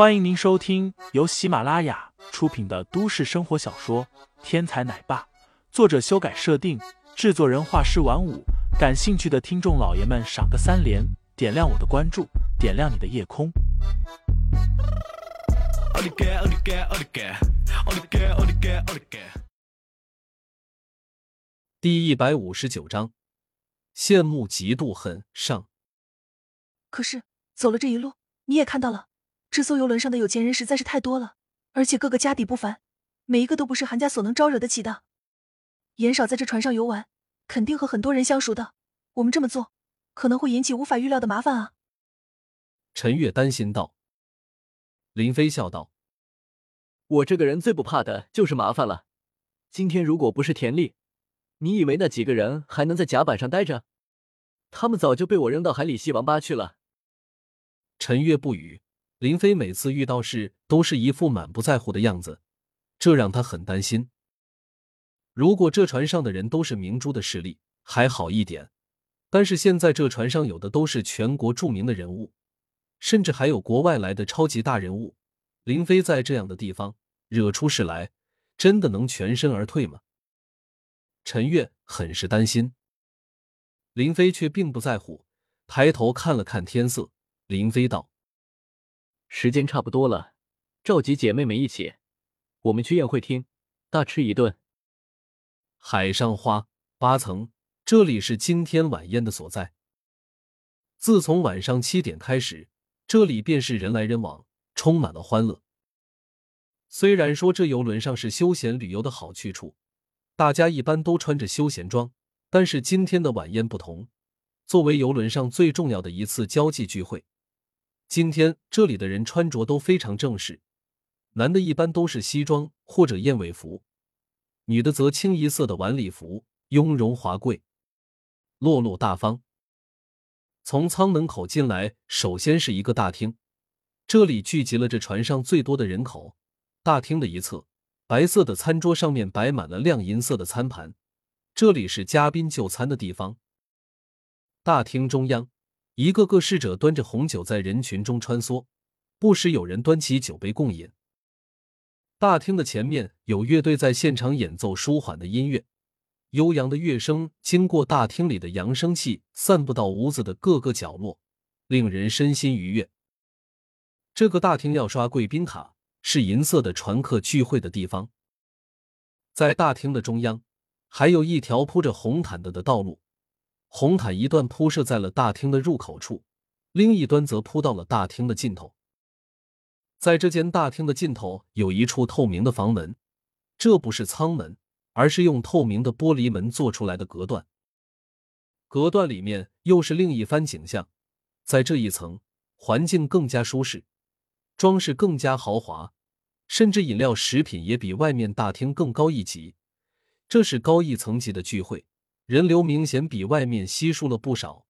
欢迎您收听由喜马拉雅出品的都市生活小说《天才奶爸》，作者修改设定，制作人画师晚舞。感兴趣的听众老爷们，赏个三连，点亮我的关注，点亮你的夜空。第一百五十九章，羡慕、嫉妒、恨上。可是走了这一路，你也看到了。这艘游轮上的有钱人实在是太多了，而且个个家底不凡，每一个都不是韩家所能招惹得起的。严少在这船上游玩，肯定和很多人相熟的。我们这么做，可能会引起无法预料的麻烦啊。陈月担心道。林飞笑道：“我这个人最不怕的就是麻烦了。今天如果不是田丽，你以为那几个人还能在甲板上待着？他们早就被我扔到海里吸王八去了。”陈月不语。林飞每次遇到事都是一副满不在乎的样子，这让他很担心。如果这船上的人都是明珠的势力还好一点，但是现在这船上有的都是全国著名的人物，甚至还有国外来的超级大人物。林飞在这样的地方惹出事来，真的能全身而退吗？陈月很是担心。林飞却并不在乎，抬头看了看天色，林飞道。时间差不多了，召集姐妹们一起，我们去宴会厅大吃一顿。海上花八层，这里是今天晚宴的所在。自从晚上七点开始，这里便是人来人往，充满了欢乐。虽然说这游轮上是休闲旅游的好去处，大家一般都穿着休闲装，但是今天的晚宴不同，作为游轮上最重要的一次交际聚会。今天这里的人穿着都非常正式，男的一般都是西装或者燕尾服，女的则清一色的晚礼服，雍容华贵，落落大方。从舱门口进来，首先是一个大厅，这里聚集了这船上最多的人口。大厅的一侧，白色的餐桌上面摆满了亮银色的餐盘，这里是嘉宾就餐的地方。大厅中央。一个个侍者端着红酒在人群中穿梭，不时有人端起酒杯共饮。大厅的前面有乐队在现场演奏舒缓的音乐，悠扬的乐声经过大厅里的扬声器散布到屋子的各个角落，令人身心愉悦。这个大厅要刷贵宾卡，是银色的船客聚会的地方。在大厅的中央，还有一条铺着红毯的的道路。红毯一段铺设在了大厅的入口处，另一端则铺到了大厅的尽头。在这间大厅的尽头有一处透明的房门，这不是舱门，而是用透明的玻璃门做出来的隔断。隔断里面又是另一番景象，在这一层，环境更加舒适，装饰更加豪华，甚至饮料、食品也比外面大厅更高一级。这是高一层级的聚会。人流明显比外面稀疏了不少，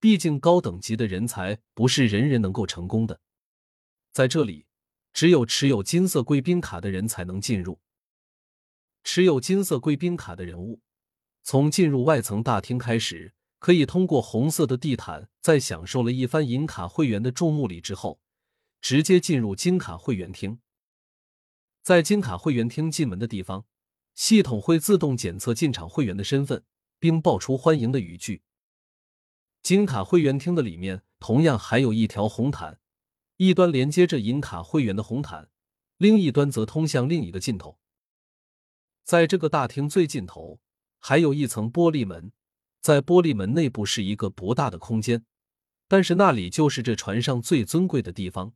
毕竟高等级的人才不是人人能够成功的。在这里，只有持有金色贵宾卡的人才能进入。持有金色贵宾卡的人物，从进入外层大厅开始，可以通过红色的地毯，在享受了一番银卡会员的注目礼之后，直接进入金卡会员厅。在金卡会员厅进门的地方，系统会自动检测进场会员的身份。并爆出欢迎的语句。金卡会员厅的里面同样还有一条红毯，一端连接着银卡会员的红毯，另一端则通向另一个尽头。在这个大厅最尽头，还有一层玻璃门，在玻璃门内部是一个不大的空间，但是那里就是这船上最尊贵的地方。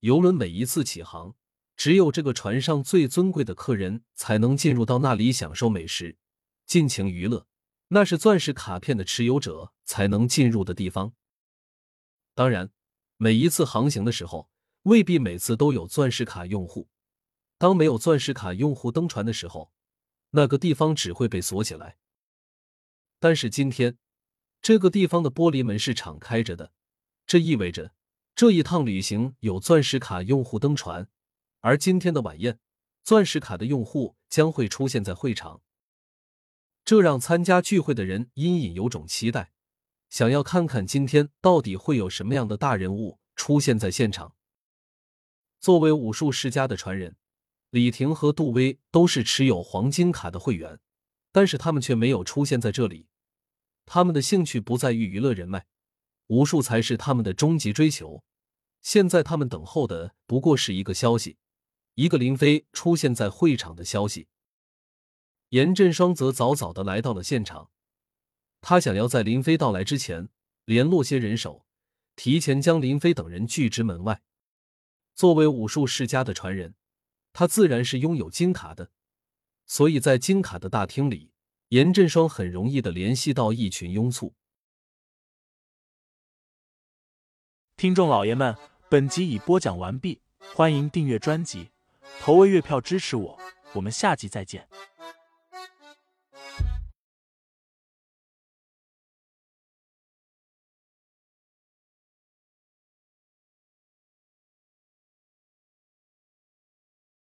游轮每一次起航，只有这个船上最尊贵的客人才能进入到那里享受美食。尽情娱乐，那是钻石卡片的持有者才能进入的地方。当然，每一次航行的时候，未必每次都有钻石卡用户。当没有钻石卡用户登船的时候，那个地方只会被锁起来。但是今天，这个地方的玻璃门是敞开着的，这意味着这一趟旅行有钻石卡用户登船，而今天的晚宴，钻石卡的用户将会出现在会场。这让参加聚会的人隐隐有种期待，想要看看今天到底会有什么样的大人物出现在现场。作为武术世家的传人，李婷和杜威都是持有黄金卡的会员，但是他们却没有出现在这里。他们的兴趣不在于娱乐人脉，武术才是他们的终极追求。现在他们等候的不过是一个消息，一个林飞出现在会场的消息。严振双则早早的来到了现场，他想要在林飞到来之前联络些人手，提前将林飞等人拒之门外。作为武术世家的传人，他自然是拥有金卡的，所以在金卡的大厅里，严振双很容易的联系到一群拥簇。听众老爷们，本集已播讲完毕，欢迎订阅专辑，投喂月票支持我，我们下集再见。